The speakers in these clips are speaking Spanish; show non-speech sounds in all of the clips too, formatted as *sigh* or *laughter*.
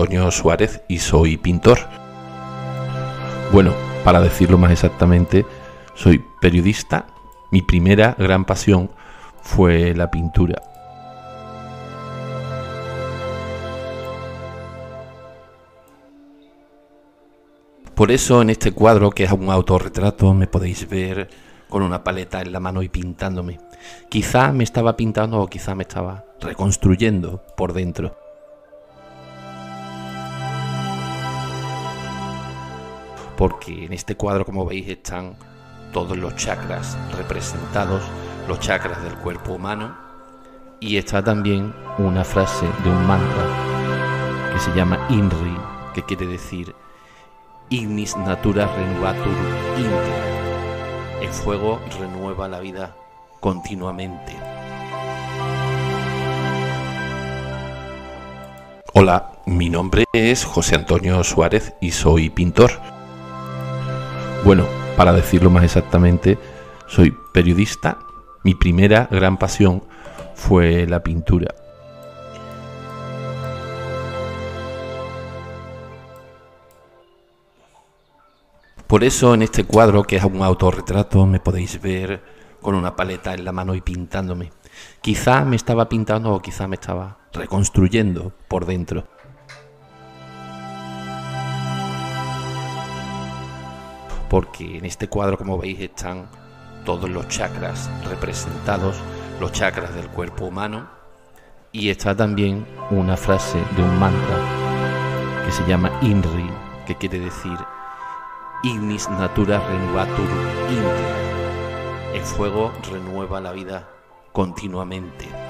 Antonio Suárez y soy pintor. Bueno, para decirlo más exactamente, soy periodista. Mi primera gran pasión fue la pintura. Por eso en este cuadro, que es un autorretrato, me podéis ver con una paleta en la mano y pintándome. Quizá me estaba pintando o quizá me estaba reconstruyendo por dentro. Porque en este cuadro, como veis, están todos los chakras representados, los chakras del cuerpo humano, y está también una frase de un mantra que se llama INRI, que quiere decir Ignis Natura Renovatur Inter. El fuego renueva la vida continuamente. Hola, mi nombre es José Antonio Suárez y soy pintor. Bueno, para decirlo más exactamente, soy periodista. Mi primera gran pasión fue la pintura. Por eso en este cuadro, que es un autorretrato, me podéis ver con una paleta en la mano y pintándome. Quizá me estaba pintando o quizá me estaba reconstruyendo por dentro. Porque en este cuadro, como veis, están todos los chakras representados, los chakras del cuerpo humano, y está también una frase de un mantra que se llama INRI, que quiere decir Ignis Natura Renovatur Inter. El fuego renueva la vida continuamente.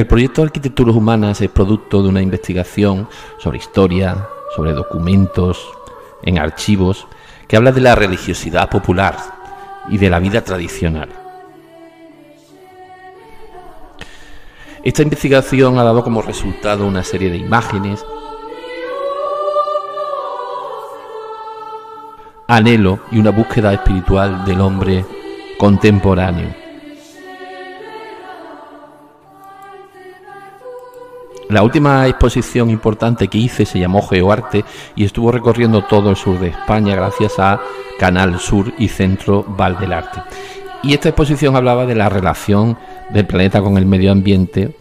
El proyecto de Arquitecturas Humanas es producto de una investigación sobre historia, sobre documentos, en archivos, que habla de la religiosidad popular y de la vida tradicional. Esta investigación ha dado como resultado una serie de imágenes, anhelo y una búsqueda espiritual del hombre contemporáneo. La última exposición importante que hice se llamó Geoarte y estuvo recorriendo todo el sur de España gracias a Canal Sur y Centro Val del Arte. Y esta exposición hablaba de la relación del planeta con el medio ambiente.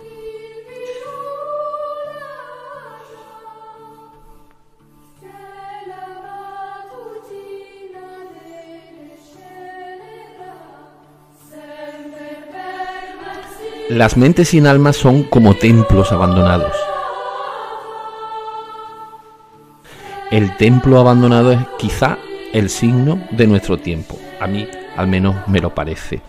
Las mentes sin alma son como templos abandonados. El templo abandonado es quizá el signo de nuestro tiempo. A mí al menos me lo parece.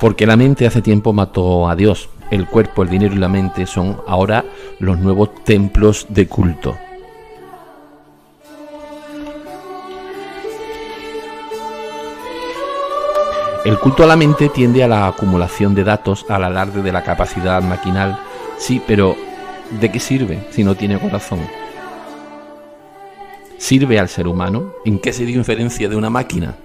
Porque la mente hace tiempo mató a Dios. El cuerpo, el dinero y la mente son ahora los nuevos templos de culto. El culto a la mente tiende a la acumulación de datos, al alarde de la capacidad maquinal. Sí, pero ¿de qué sirve si no tiene corazón? ¿Sirve al ser humano? ¿En qué se diferencia de una máquina?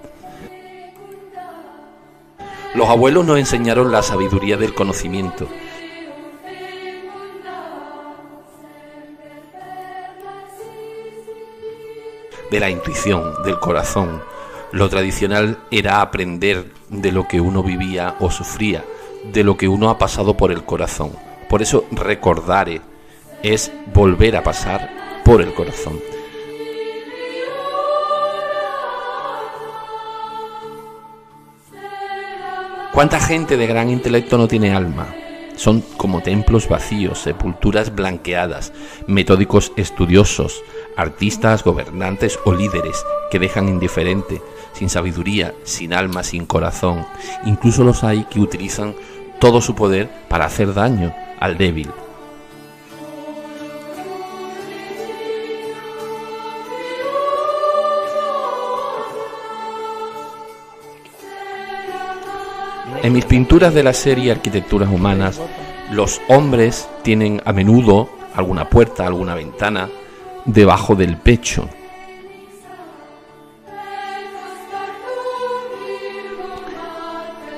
Los abuelos nos enseñaron la sabiduría del conocimiento. De la intuición, del corazón. Lo tradicional era aprender de lo que uno vivía o sufría, de lo que uno ha pasado por el corazón. Por eso recordare es volver a pasar por el corazón. ¿Cuánta gente de gran intelecto no tiene alma? Son como templos vacíos, sepulturas blanqueadas, metódicos estudiosos, artistas, gobernantes o líderes que dejan indiferente, sin sabiduría, sin alma, sin corazón. Incluso los hay que utilizan todo su poder para hacer daño al débil, En mis pinturas de la serie Arquitecturas Humanas, los hombres tienen a menudo alguna puerta, alguna ventana debajo del pecho.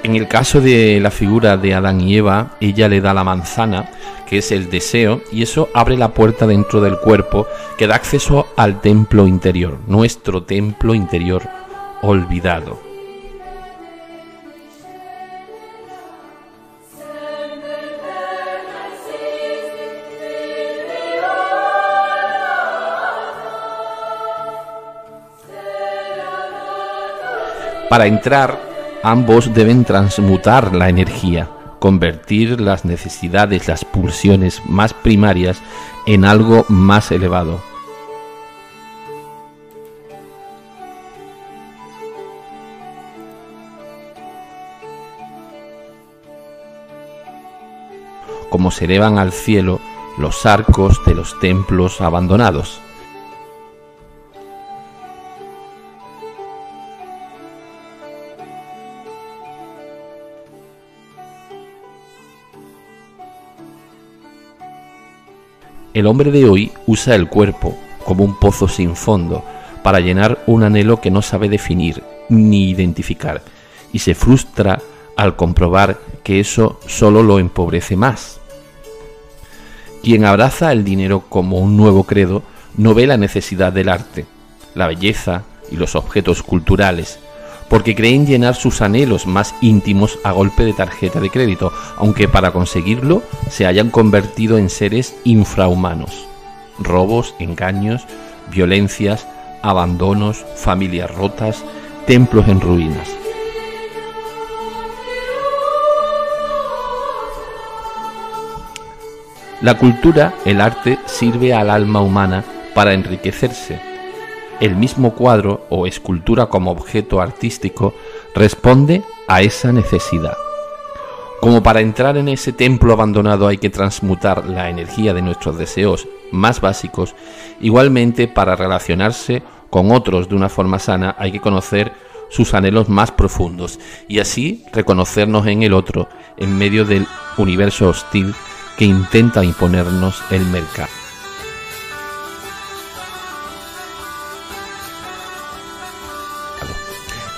En el caso de la figura de Adán y Eva, ella le da la manzana, que es el deseo, y eso abre la puerta dentro del cuerpo que da acceso al templo interior, nuestro templo interior olvidado. Para entrar, ambos deben transmutar la energía, convertir las necesidades, las pulsiones más primarias en algo más elevado. como se elevan al cielo los arcos de los templos abandonados. El hombre de hoy usa el cuerpo como un pozo sin fondo para llenar un anhelo que no sabe definir ni identificar y se frustra al comprobar que eso solo lo empobrece más. Quien abraza el dinero como un nuevo credo no ve la necesidad del arte, la belleza y los objetos culturales, porque creen llenar sus anhelos más íntimos a golpe de tarjeta de crédito, aunque para conseguirlo se hayan convertido en seres infrahumanos. Robos, engaños, violencias, abandonos, familias rotas, templos en ruinas. La cultura, el arte, sirve al alma humana para enriquecerse, el mismo cuadro o escultura como objeto artístico responde a esa necesidad. Como para entrar en ese templo abandonado hay que transmutar la energía de nuestros deseos más básicos, igualmente para relacionarse con otros de una forma sana hay que conocer sus anhelos más profundos y así reconocernos en el otro en medio del universo hostil que intenta imponernos el mercado.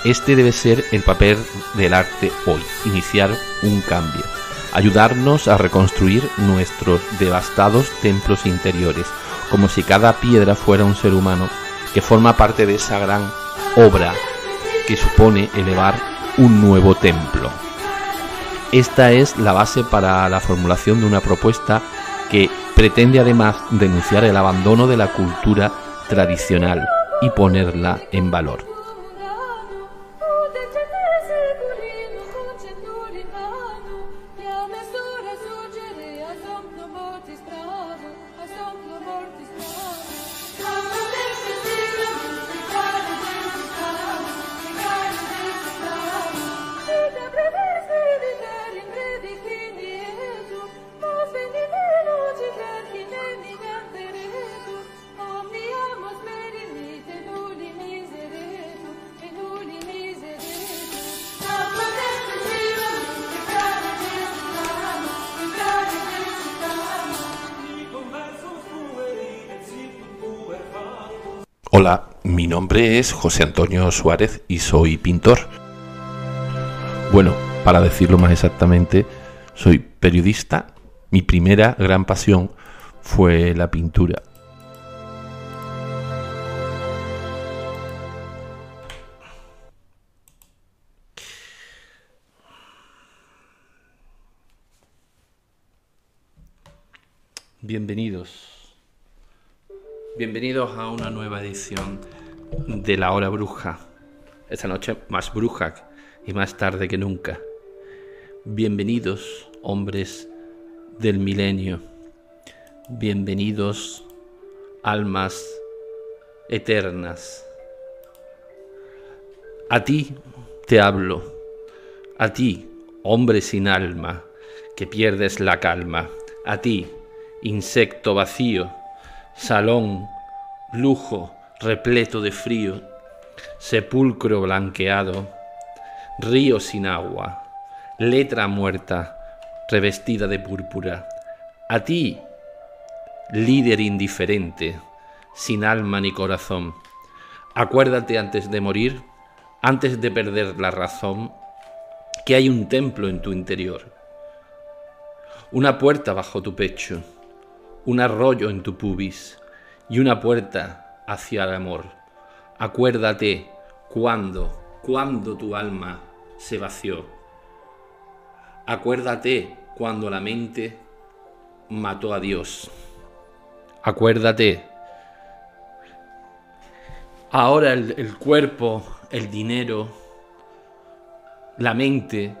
Este debe ser el papel del arte hoy, iniciar un cambio, ayudarnos a reconstruir nuestros devastados templos interiores, como si cada piedra fuera un ser humano que forma parte de esa gran obra que supone elevar un nuevo templo. Esta es la base para la formulación de una propuesta que pretende además denunciar el abandono de la cultura tradicional y ponerla en valor. Mi nombre es José Antonio Suárez y soy pintor. Bueno, para decirlo más exactamente, soy periodista. Mi primera gran pasión fue la pintura. Bienvenidos. Bienvenidos a una nueva edición de La Hora Bruja. Esta noche más bruja y más tarde que nunca. Bienvenidos, hombres del milenio. Bienvenidos, almas eternas. A ti te hablo, a ti, hombre sin alma, que pierdes la calma, a ti, insecto vacío, salón, lujo, repleto de frío, sepulcro blanqueado, río sin agua, letra muerta, revestida de púrpura. A ti, líder indiferente, sin alma ni corazón, acuérdate antes de morir, antes de perder la razón, que hay un templo en tu interior, una puerta bajo tu pecho, un arroyo en tu pubis y una puerta hacia el amor. Acuérdate cuando, cuando tu alma se vació. Acuérdate cuando la mente mató a Dios. Acuérdate. Ahora el, el cuerpo, el dinero, la mente,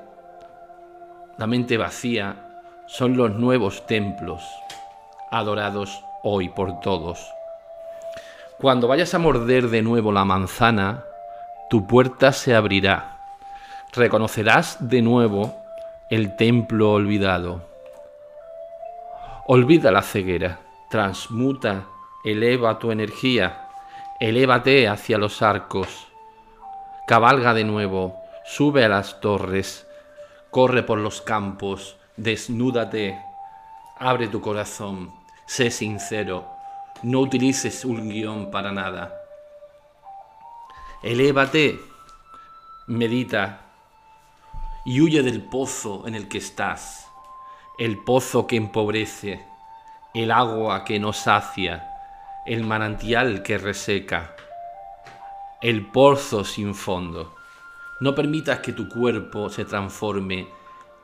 la mente vacía, son los nuevos templos adorados hoy por todos. Cuando vayas a morder de nuevo la manzana, tu puerta se abrirá. Reconocerás de nuevo el templo olvidado. Olvida la ceguera, transmuta, eleva tu energía, elévate hacia los arcos, cabalga de nuevo, sube a las torres, corre por los campos, desnúdate, abre tu corazón, sé sincero, no utilices un guion para nada. Elévate, medita y huye del pozo en el que estás, el pozo que empobrece, el agua que no sacia, el manantial que reseca, el pozo sin fondo. No permitas que tu cuerpo se transforme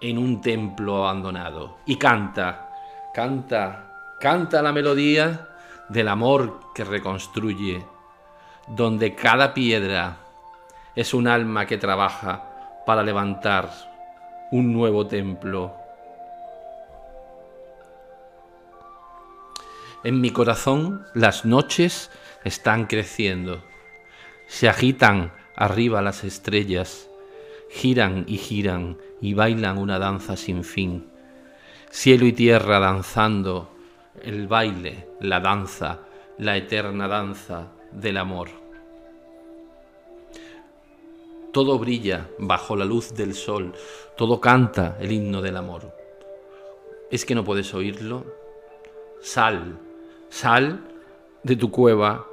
en un templo abandonado. Y canta, canta, canta la melodía del amor que reconstruye, donde cada piedra es un alma que trabaja para levantar un nuevo templo. En mi corazón las noches están creciendo, se agitan arriba las estrellas, giran y giran y bailan una danza sin fin. Cielo y tierra danzando el baile, la danza, la eterna danza del amor. Todo brilla bajo la luz del sol, todo canta el himno del amor. ¿Es que no puedes oírlo? Sal, sal de tu cueva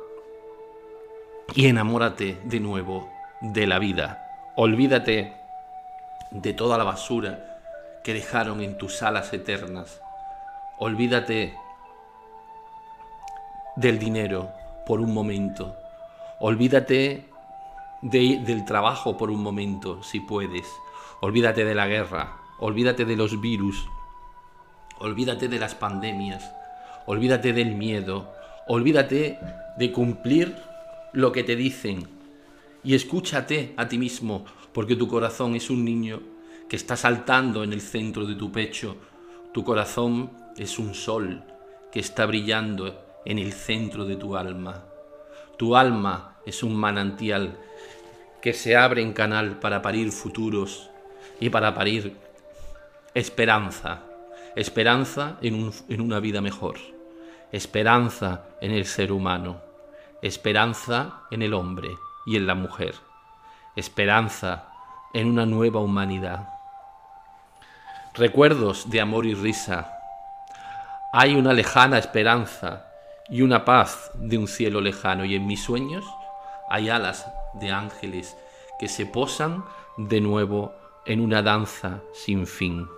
y enamórate de nuevo de la vida. Olvídate de toda la basura que dejaron en tus alas eternas. Olvídate del dinero por un momento. Olvídate del trabajo por un momento, si puedes. Olvídate de la guerra. Olvídate de los virus. Olvídate de las pandemias. Olvídate del miedo. Olvídate de cumplir lo que te dicen. Y escúchate a ti mismo, porque tu corazón es un niño que está saltando en el centro de tu pecho. Tu corazón es un sol que está brillando en el centro de tu alma. Tu alma es un manantial que se abre en canal para parir futuros y para parir esperanza. Esperanza en, en una vida mejor. Esperanza en el ser humano. Esperanza en el hombre y en la mujer. Esperanza en una nueva humanidad. Recuerdos de amor y risa. Hay una lejana esperanza y una paz de un cielo lejano. Y en mis sueños hay alas de ángeles que se posan de nuevo en una danza sin fin.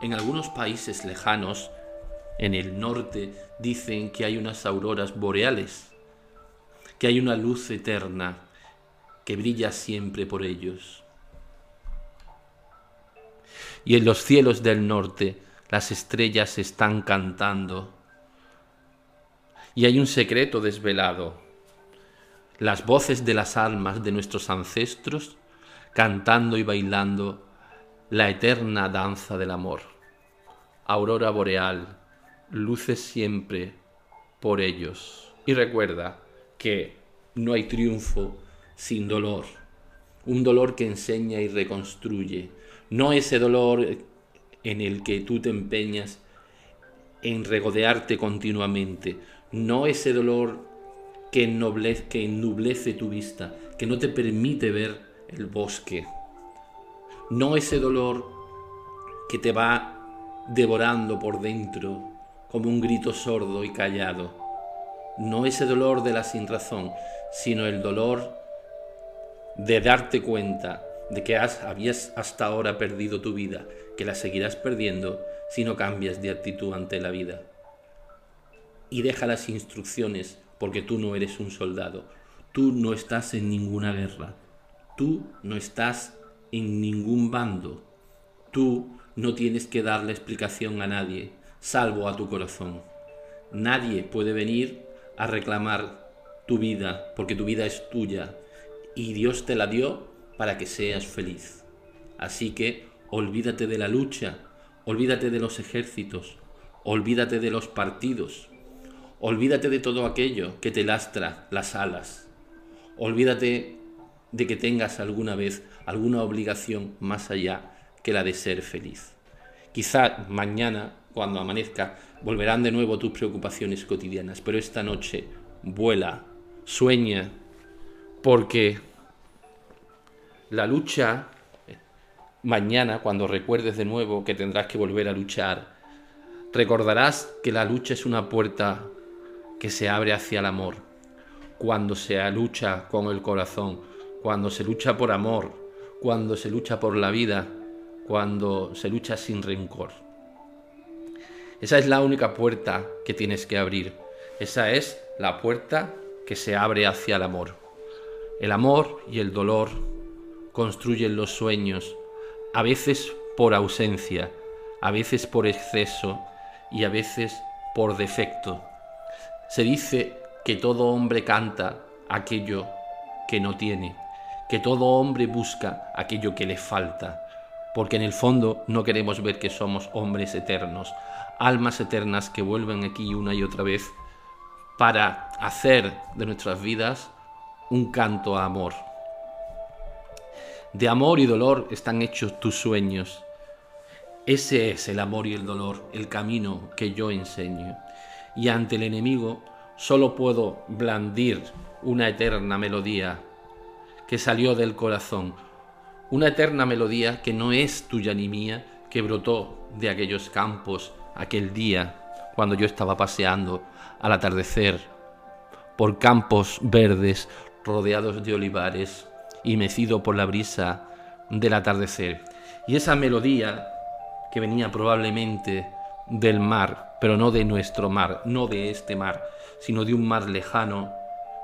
En algunos países lejanos, en el norte, dicen que hay unas auroras boreales, que hay una luz eterna que brilla siempre por ellos. Y en los cielos del norte las estrellas están cantando. Y hay un secreto desvelado. Las voces de las almas de nuestros ancestros cantando y bailando la eterna danza del amor. Aurora boreal, luces siempre por ellos. Y recuerda que no hay triunfo sin dolor. Un dolor que enseña y reconstruye. No ese dolor en el que tú te empeñas en regodearte continuamente. No ese dolor que ennoblece, ennublece tu vista, que no te permite ver el bosque. No ese dolor que te va devorando por dentro como un grito sordo y callado. No ese dolor de la sinrazón, sino el dolor de darte cuenta de que has, habías hasta ahora perdido tu vida, que la seguirás perdiendo si no cambias de actitud ante la vida. Y deja las instrucciones porque tú no eres un soldado, tú no estás en ninguna guerra, tú no estás en ningún bando, tú no tienes que darle explicación a nadie, salvo a tu corazón. Nadie puede venir a reclamar tu vida, porque tu vida es tuya y Dios te la dio para que seas feliz. Así que olvídate de la lucha, olvídate de los ejércitos, olvídate de los partidos, olvídate de todo aquello que te lastra las alas, olvídate de que tengas alguna vez alguna obligación más allá que la de ser feliz. Quizá mañana, cuando amanezca, volverán de nuevo tus preocupaciones cotidianas, pero esta noche vuela, sueña, porque la lucha, mañana, cuando recuerdes de nuevo que tendrás que volver a luchar, recordarás que la lucha es una puerta que se abre hacia el amor. Cuando se lucha con el corazón, cuando se lucha por amor, cuando se lucha por la vida, cuando se lucha sin rencor. Esa es la única puerta que tienes que abrir. Esa es la puerta que se abre hacia el amor. El amor y el dolor construyen los sueños, a veces por ausencia, a veces por exceso y a veces por defecto. Se dice que todo hombre canta aquello que no tiene, que todo hombre busca aquello que le falta, porque en el fondo no queremos ver que somos hombres eternos, almas eternas que vuelven aquí una y otra vez para hacer de nuestras vidas un canto a amor. De amor y dolor están hechos tus sueños. Ese es el amor y el dolor, el camino que yo enseño. Y ante el enemigo solo puedo blandir una eterna melodía que salió del corazón, una eterna melodía que no es tuya ni mía, que brotó de aquellos campos aquel día cuando yo estaba paseando al atardecer por campos verdes rodeados de olivares y mecido por la brisa del atardecer. Y esa melodía que venía probablemente del mar, pero no de nuestro mar, no de este mar, sino de un mar lejano,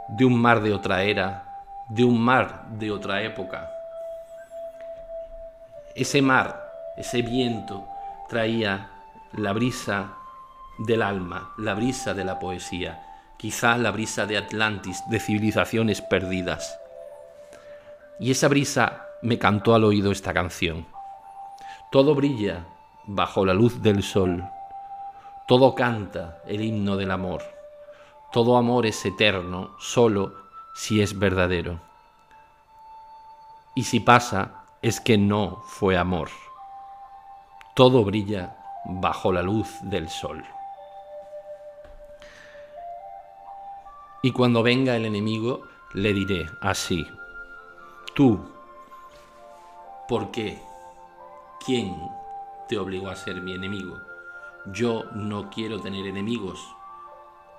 de un mar de otra era, de un mar de otra época. Ese mar, ese viento, traía la brisa del alma, la brisa de la poesía, quizás la brisa de Atlantis, de civilizaciones perdidas. Y esa brisa me cantó al oído esta canción. Todo brilla bajo la luz del sol, todo canta el himno del amor, todo amor es eterno solo si es verdadero. Y si pasa, es que no fue amor. Todo brilla bajo la luz del sol. Y cuando venga el enemigo, le diré así, tú, ¿por qué? ¿Quién te obligó a ser mi enemigo? Yo no quiero tener enemigos.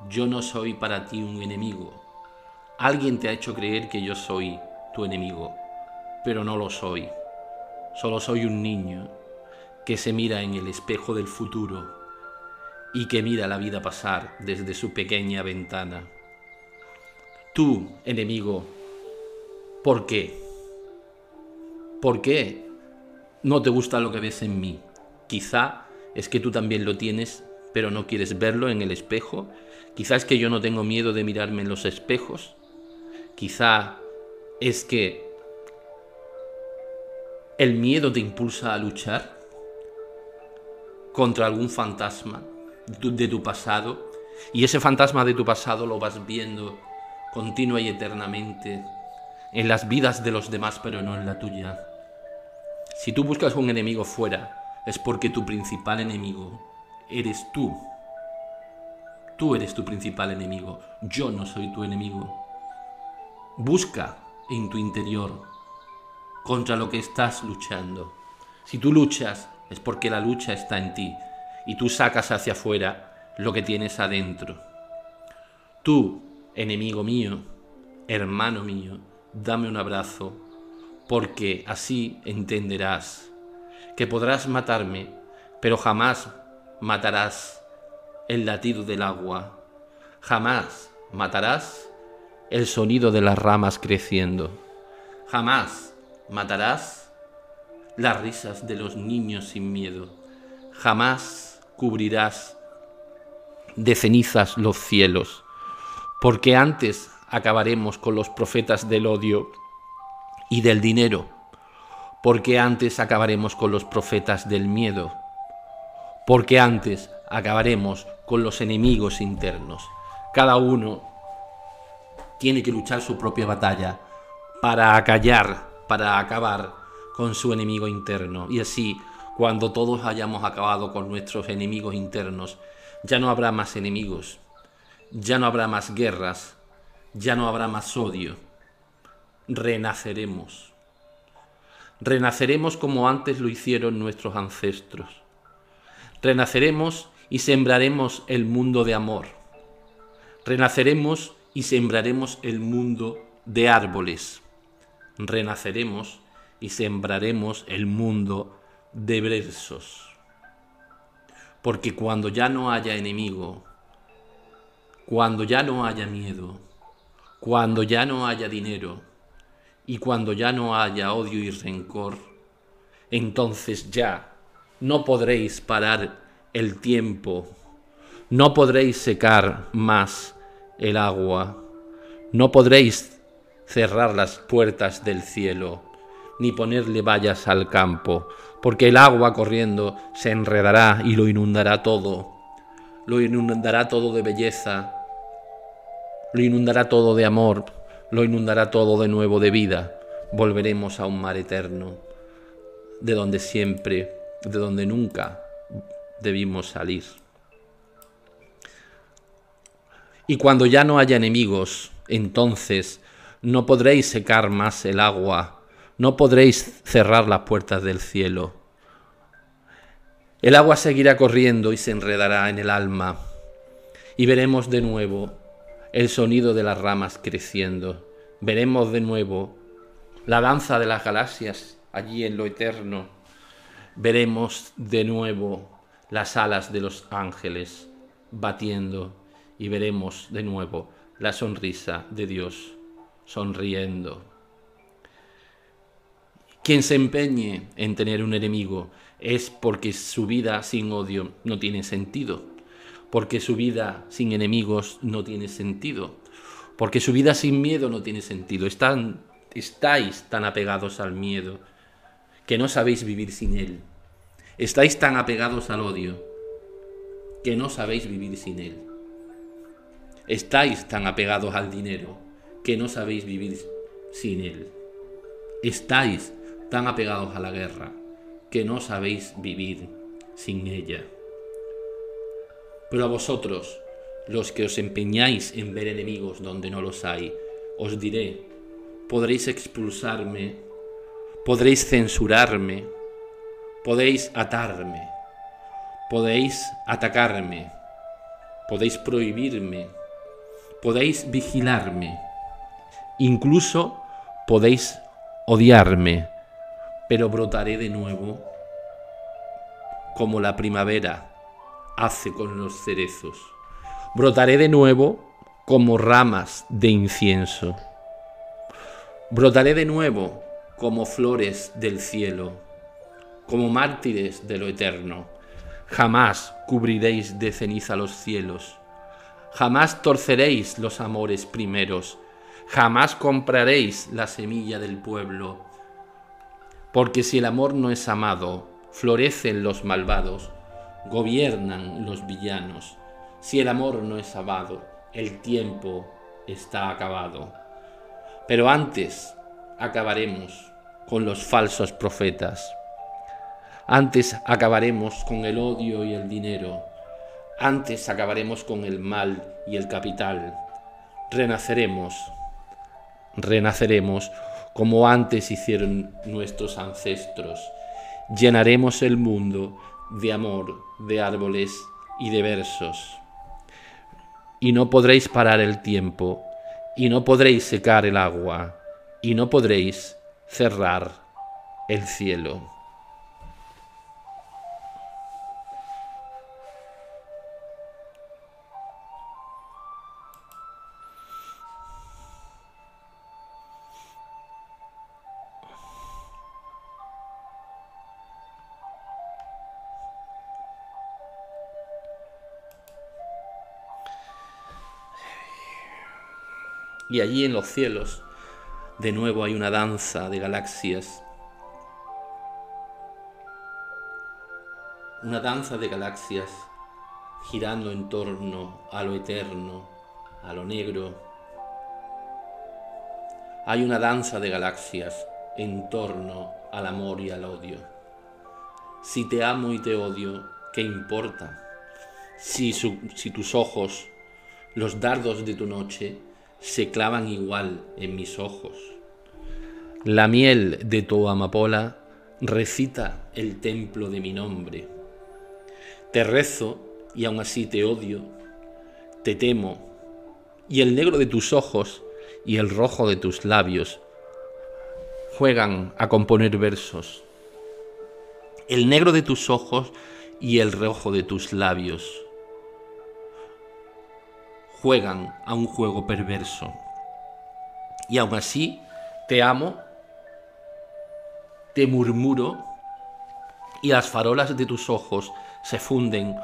Yo no soy para ti un enemigo. Alguien te ha hecho creer que yo soy tu enemigo. pero no lo soy. Solo soy un niño que se mira en el espejo del futuro y que mira la vida pasar desde su pequeña ventana. Tú, enemigo, ¿por qué? ¿Por qué no te gusta lo que ves en mí? Quizá es que tú también lo tienes, pero no quieres verlo en el espejo. Quizá es que yo no tengo miedo de mirarme en los espejos. Quizá es que el miedo te impulsa a luchar contra algún fantasma de tu pasado y ese fantasma de tu pasado lo vas viendo continua y eternamente en las vidas de los demás pero no en la tuya. Si tú buscas un enemigo fuera es porque tu principal enemigo eres tú. Tú eres tu principal enemigo, yo no soy tu enemigo. Busca en tu interior contra lo que estás luchando. Si tú luchas es porque la lucha está en ti y tú sacas hacia afuera lo que tienes adentro. Tú, enemigo mío, hermano mío, dame un abrazo, porque así entenderás que podrás matarme, pero jamás matarás el latido del agua, jamás matarás el sonido de las ramas creciendo, jamás matarás las risas de los niños sin miedo. Jamás cubrirás de cenizas los cielos, porque antes acabaremos con los profetas del odio y del dinero, porque antes acabaremos con los profetas del miedo, porque antes acabaremos con los enemigos internos. Cada uno tiene que luchar su propia batalla para acallar para acabar con su enemigo interno. Y así, cuando todos hayamos acabado con nuestros enemigos internos, ya no habrá más enemigos, ya no habrá más guerras, ya no habrá más odio. Renaceremos. Renaceremos como antes lo hicieron nuestros ancestros. Renaceremos y sembraremos el mundo de amor. Renaceremos y sembraremos el mundo de árboles renaceremos y sembraremos el mundo de versos. Porque cuando ya no haya enemigo, cuando ya no haya miedo, cuando ya no haya dinero y cuando ya no haya odio y rencor, entonces ya no podréis parar el tiempo, no podréis secar más el agua, no podréis cerrar las puertas del cielo, ni ponerle vallas al campo, porque el agua corriendo se enredará y lo inundará todo, lo inundará todo de belleza, lo inundará todo de amor, lo inundará todo de nuevo de vida, volveremos a un mar eterno, de donde siempre, de donde nunca debimos salir. Y cuando ya no haya enemigos, entonces no podréis secar más el agua, no podréis cerrar las puertas del cielo. El agua seguirá corriendo y se enredará en el alma, y veremos de nuevo el sonido de las ramas creciendo, veremos de nuevo la danza de las galaxias allí en lo eterno, veremos de nuevo las alas de los ángeles batiendo y veremos de nuevo la sonrisa de Dios sonriendo. Quien se empeñe en tener un enemigo es porque su vida sin odio no tiene sentido, porque su vida sin enemigos no tiene sentido, porque su vida sin miedo no tiene sentido. Estáis tan apegados al miedo que no sabéis vivir sin él. Estáis tan apegados al odio que no sabéis vivir sin él. Estáis tan apegados al dinero que no sabéis vivir sin él. Estáis tan apegados a la guerra que no sabéis vivir sin ella. Pero a vosotros, los que os empeñáis en ver enemigos donde no los hay, os diré, podréis expulsarme, podréis censurarme, podéis atarme, podéis atacarme, podéis prohibirme, podéis vigilarme, Incluso podéis odiarme, pero brotaré de nuevo como la primavera hace con los cerezos. Brotaré de nuevo como ramas de incienso. Brotaré de nuevo como flores del cielo, como mártires de lo eterno. Jamás cubriréis de ceniza los cielos, jamás torceréis los amores primeros, jamás compraréis la semilla del pueblo. Porque si el amor no es amado, florecen los malvados, gobiernan los villanos. Si el amor no es amado, el tiempo está acabado. Pero antes acabaremos con los falsos profetas. Antes acabaremos con el odio y el dinero. Antes acabaremos con el mal y el capital. Renaceremos. Renaceremos como antes hicieron nuestros ancestros. Llenaremos el mundo de amor, de árboles y de versos. Y no podréis parar el tiempo, y no podréis secar el agua, y no podréis cerrar el cielo. Y allí en los cielos, de nuevo hay una danza de galaxias. Una danza de galaxias girando en torno a lo eterno, a lo negro. Hay una danza de galaxias en torno al amor y al odio. Si te amo y te odio, ¿qué importa? Si, tus ojos, los dardos de tu noche, se clavan igual en mis ojos. La miel de tu amapola recita el templo de mi nombre. Te rezo y aún así te odio, te temo, y el negro de tus ojos y el rojo de tus labios juegan a componer versos. El negro de tus ojos y el rojo de tus labios juegan a un juego perverso. Y aún así, te amo, te murmuro, y las farolas de tus ojos se funden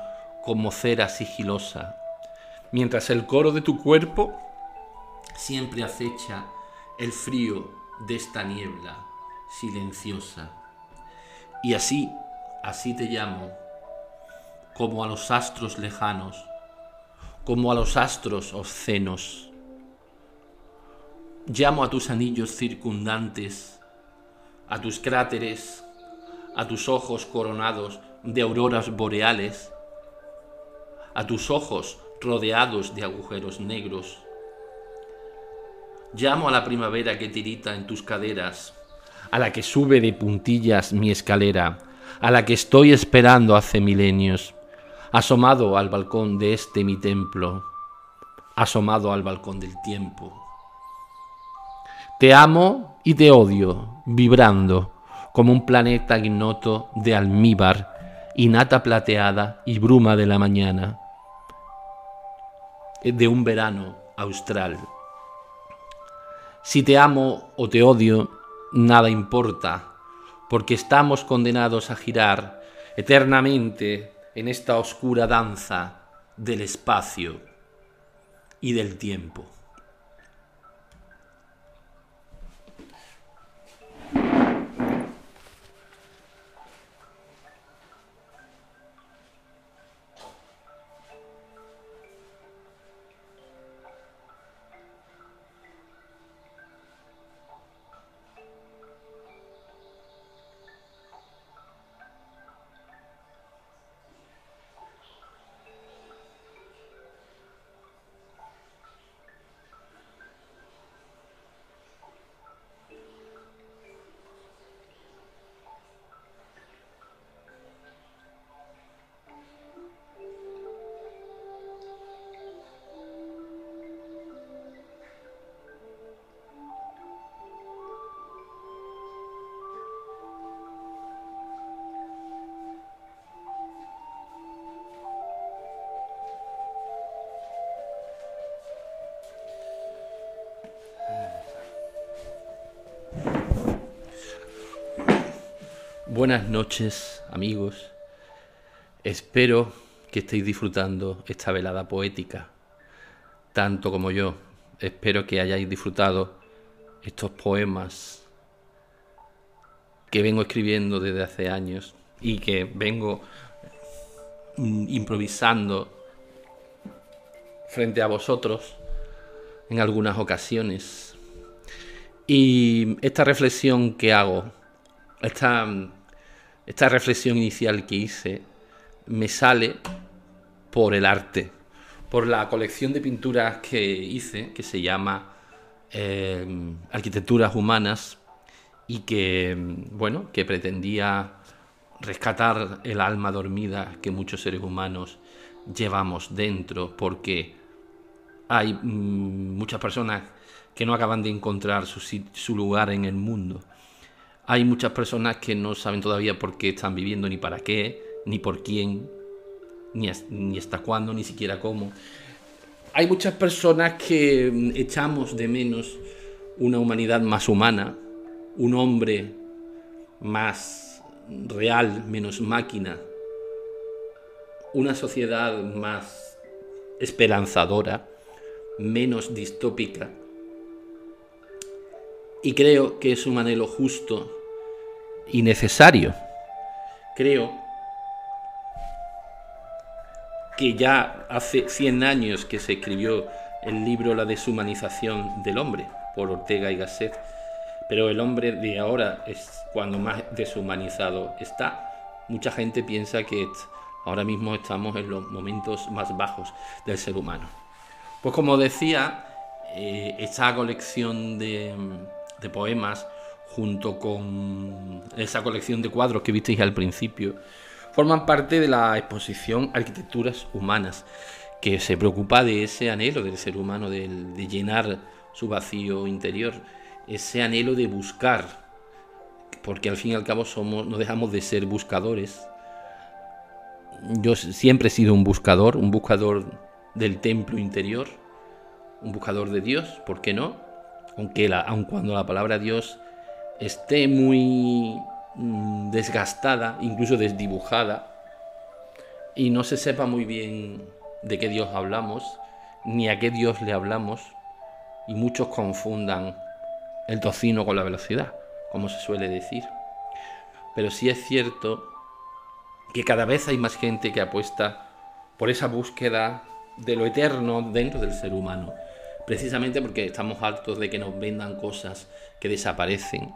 como cera sigilosa, mientras el coro de tu cuerpo siempre acecha el frío de esta niebla silenciosa. Y así, así te llamo, como a los astros lejanos, como a los astros obscenos. Llamo a tus anillos circundantes, a tus cráteres, a tus ojos coronados de auroras boreales, a tus ojos rodeados de agujeros negros. Llamo a la primavera que tirita en tus caderas, a la que sube de puntillas mi escalera, a la que estoy esperando hace milenios asomado al balcón de este mi templo, asomado al balcón del tiempo. Te amo y te odio, vibrando como un planeta ignoto de almíbar nata plateada y bruma de la mañana, de un verano austral. Si te amo o te odio, nada importa, porque estamos condenados a girar eternamente en esta oscura danza del espacio y del tiempo. Buenas noches, amigos. Espero que estéis disfrutando esta velada poética, tanto como yo. Espero que hayáis disfrutado estos poemas que vengo escribiendo desde hace años y que vengo mm, improvisando frente a vosotros en algunas ocasiones. Y esta reflexión que hago, esta, esta reflexión inicial que hice, me sale por el arte, por la colección de pinturas que hice, que se llama eh, Arquitecturas Humanas, y que, bueno, que pretendía rescatar el alma dormida que muchos seres humanos llevamos dentro, porque hay mm, muchas personas que no acaban de encontrar su, lugar en el mundo. Hay muchas personas que no saben todavía por qué están viviendo, ni para qué, ni por quién, ni, hasta cuándo, ni siquiera cómo. Hay muchas personas que mm, echamos de menos una humanidad más humana, un hombre más real, menos máquina, una sociedad más esperanzadora, menos distópica. Y creo que es un anhelo justo y necesario. Creo que ya hace 100 años que se escribió el libro La deshumanización del hombre por Ortega y Gasset, pero el hombre de ahora es cuando más deshumanizado está. Mucha gente piensa que ahora mismo estamos en los momentos más bajos del ser humano. Pues como decía, eh, esta colección de, de poemas junto con esa colección de cuadros que visteis al principio, forman parte de la exposición Arquitecturas Humanas, que se preocupa de ese anhelo del ser humano, de, llenar su vacío interior, ese anhelo de buscar, porque al fin y al cabo somos, no dejamos de ser buscadores. Yo siempre he sido un buscador, un buscador del templo interior, un buscador de Dios, ¿por qué no? Aunque aun cuando la palabra Dios esté muy Mm, desgastada, incluso desdibujada, y no se sepa muy bien de qué Dios hablamos, ni a qué Dios le hablamos, y muchos confundan el tocino con la velocidad, como se suele decir. Pero sí es cierto que cada vez hay más gente que apuesta por esa búsqueda de lo eterno dentro del ser humano, precisamente porque estamos hartos de que nos vendan cosas que desaparecen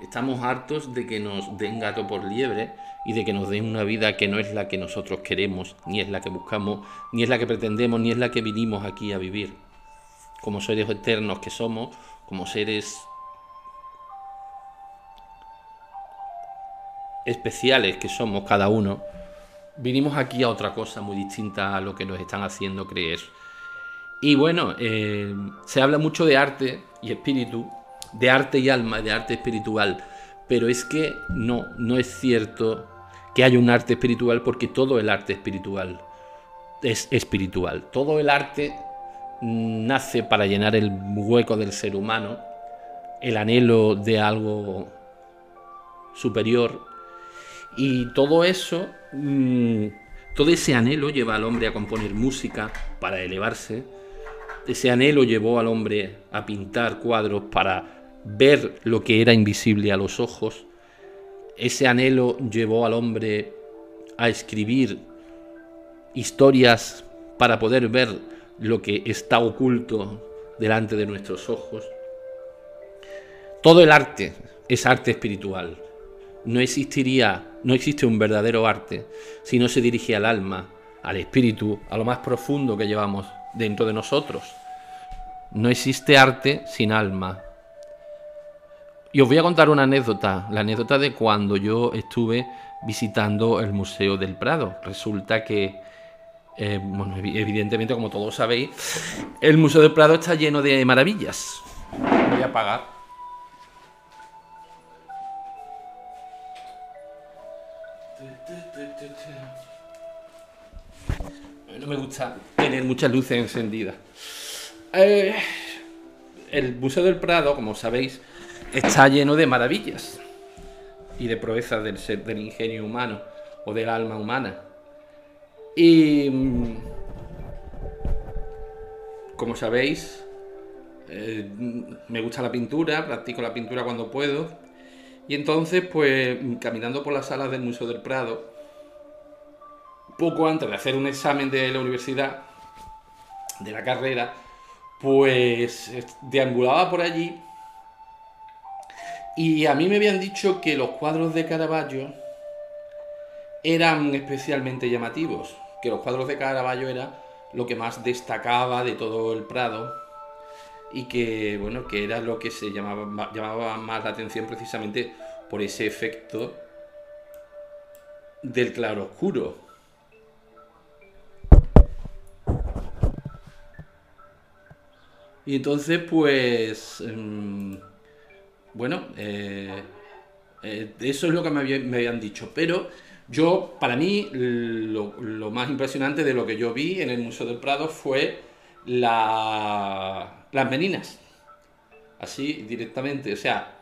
Estamos hartos de que nos den gato por liebre y de que nos den una vida que no es la que nosotros queremos, ni es la que buscamos, ni es la que pretendemos, ni es la que vinimos aquí a vivir. Como seres eternos que somos, como seres especiales que somos cada uno, vinimos aquí a otra cosa muy distinta a lo que nos están haciendo creer. Y bueno, eh, se habla mucho de arte y espíritu de arte y alma, de arte espiritual. Pero es que no, no es cierto que haya un arte espiritual porque todo el arte espiritual es espiritual. Todo el arte nace para llenar el hueco del ser humano, el anhelo de algo superior. Y todo eso, mm, todo ese anhelo lleva al hombre a componer música para elevarse. Ese anhelo llevó al hombre a pintar cuadros para ver lo que era invisible a los ojos. Ese anhelo llevó al hombre a escribir historias para poder ver lo que está oculto delante de nuestros ojos. Todo el arte es arte espiritual. No existiría, no existe un verdadero arte si no se dirige al alma, al espíritu, a lo más profundo que llevamos dentro de nosotros. No existe arte sin alma, y os voy a contar una anécdota, la anécdota de cuando yo estuve visitando el Museo del Prado. Resulta que, eh, bueno, evidentemente, como todos sabéis, el Museo del Prado está lleno de maravillas. Voy a apagar. No me gusta tener muchas luces encendidas. Eh, el Museo del Prado, como sabéis, está lleno de maravillas. y de proezas del, ser, del ingenio humano o del alma humana. Y mm, como sabéis, eh, me gusta la pintura, practico la pintura cuando puedo. Y entonces, pues, caminando por las salas del Museo del Prado, poco antes de hacer un examen de la universidad, de la carrera, pues deambulaba por allí y a mí me habían dicho que los cuadros de Caravaggio eran especialmente llamativos, que los cuadros de Caravaggio era lo que más destacaba de todo el Prado y que bueno, que era lo que se llamaba, llamaba más la atención precisamente por ese efecto del claroscuro. Y entonces, pues, em, bueno, eh, eh, eso es lo que me, habían dicho. Pero yo, para mí, lo, más impresionante de lo que yo vi en el Museo del Prado fue la, las meninas. Así, directamente. O sea,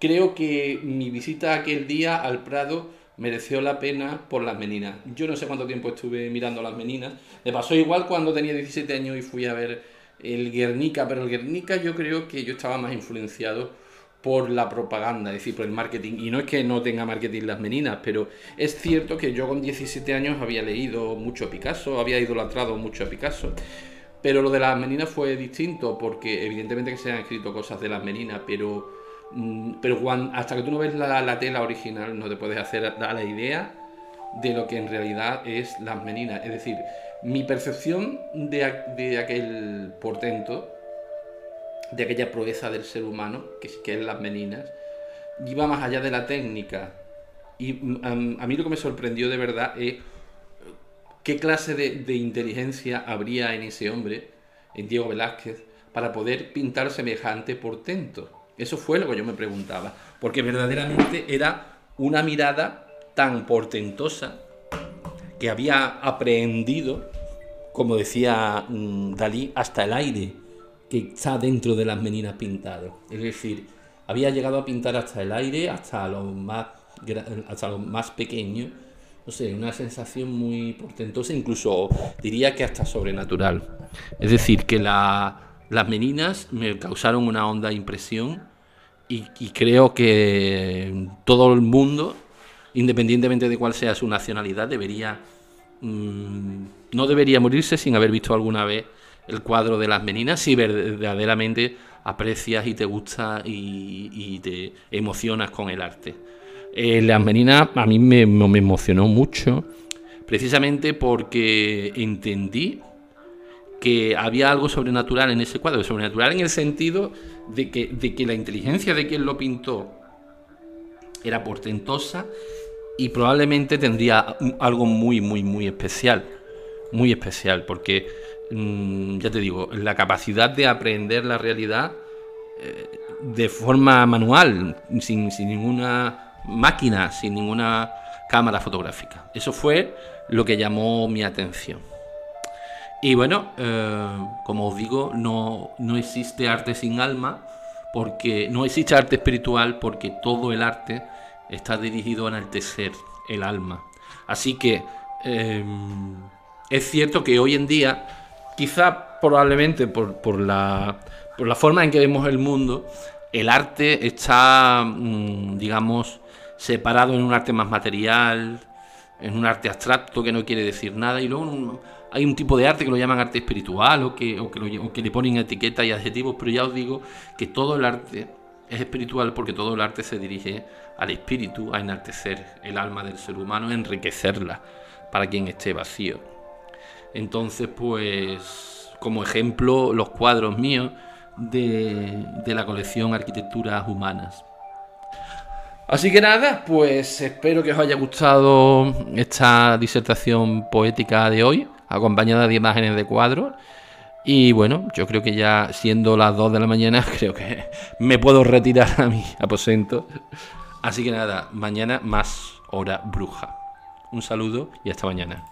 creo que mi visita aquel día al Prado mereció la pena por las meninas. Yo no sé cuánto tiempo estuve mirando las meninas. Me pasó igual cuando tenía 17 años y fui a ver el Guernica, pero el Guernica yo creo que yo estaba más influenciado por la propaganda, es decir, por el marketing. Y no es que no tenga marketing las meninas, pero es cierto que yo con 17 años había leído mucho a Picasso, había idolatrado mucho a Picasso. Pero lo de las meninas fue distinto, porque evidentemente que se han escrito cosas de las meninas, pero, mm, pero hasta que tú no ves la, la, tela original no te puedes hacer la idea de lo que en realidad es las meninas. Es decir, mi percepción de, de aquel portento de aquella proeza del ser humano, que, que es las meninas, iba más allá de la técnica. Y mm, a mí lo que me sorprendió de verdad es qué clase de, inteligencia habría en ese hombre, en Diego Velázquez, para poder pintar semejante portento. Eso fue lo que yo me preguntaba, porque verdaderamente era una mirada tan portentosa que había aprehendido, como decía mm, Dalí, hasta el aire que está dentro de las meninas pintadas. Es decir, había llegado a pintar hasta el aire, hasta los más, hasta los más pequeños. No sé, una sensación muy portentosa, incluso diría que hasta sobrenatural. Es decir, que las meninas me causaron una honda impresión y, creo que todo el mundo, independientemente de cuál sea su nacionalidad, debería mm, no debería morirse sin haber visto alguna vez el cuadro de las meninas si verdaderamente aprecias y te gusta y, te emocionas con el arte. Eh, las meninas a mí me, emocionó mucho, precisamente porque entendí que había algo sobrenatural en ese cuadro, sobrenatural en el sentido de que, de que la inteligencia de quien lo pintó era portentosa y probablemente tendría algo muy, muy, muy especial, muy especial, porque Mm, ya te digo, la capacidad de aprender la realidad eh, de forma manual, sin, ninguna máquina, sin ninguna cámara fotográfica. Eso fue lo que llamó mi atención. Y bueno, eh, como os digo, no, no existe arte sin alma, porque no existe arte espiritual, porque todo el arte está dirigido a enaltecer el alma. Así que eh, es cierto que hoy en día quizá probablemente por, la, por la forma en que vemos el mundo, el arte está, mm, digamos, separado en un arte más material, en un arte abstracto que no quiere decir nada, y luego hay un tipo de arte que lo llaman arte espiritual o que, o que, le ponen etiquetas y adjetivos, pero ya os digo que todo el arte es espiritual porque todo el arte se dirige al espíritu, a enaltecer el alma del ser humano, a enriquecerla para quien esté vacío. Entonces, pues, como ejemplo, los cuadros míos de, la colección Arquitecturas Humanas. Así que nada, pues espero que os haya gustado esta disertación poética de hoy, acompañada de imágenes de cuadros. Y bueno, yo creo que ya siendo las 2 de la mañana, *laughs* creo que me puedo retirar a mi aposento. Así que nada, mañana más hora bruja. Un saludo y hasta mañana.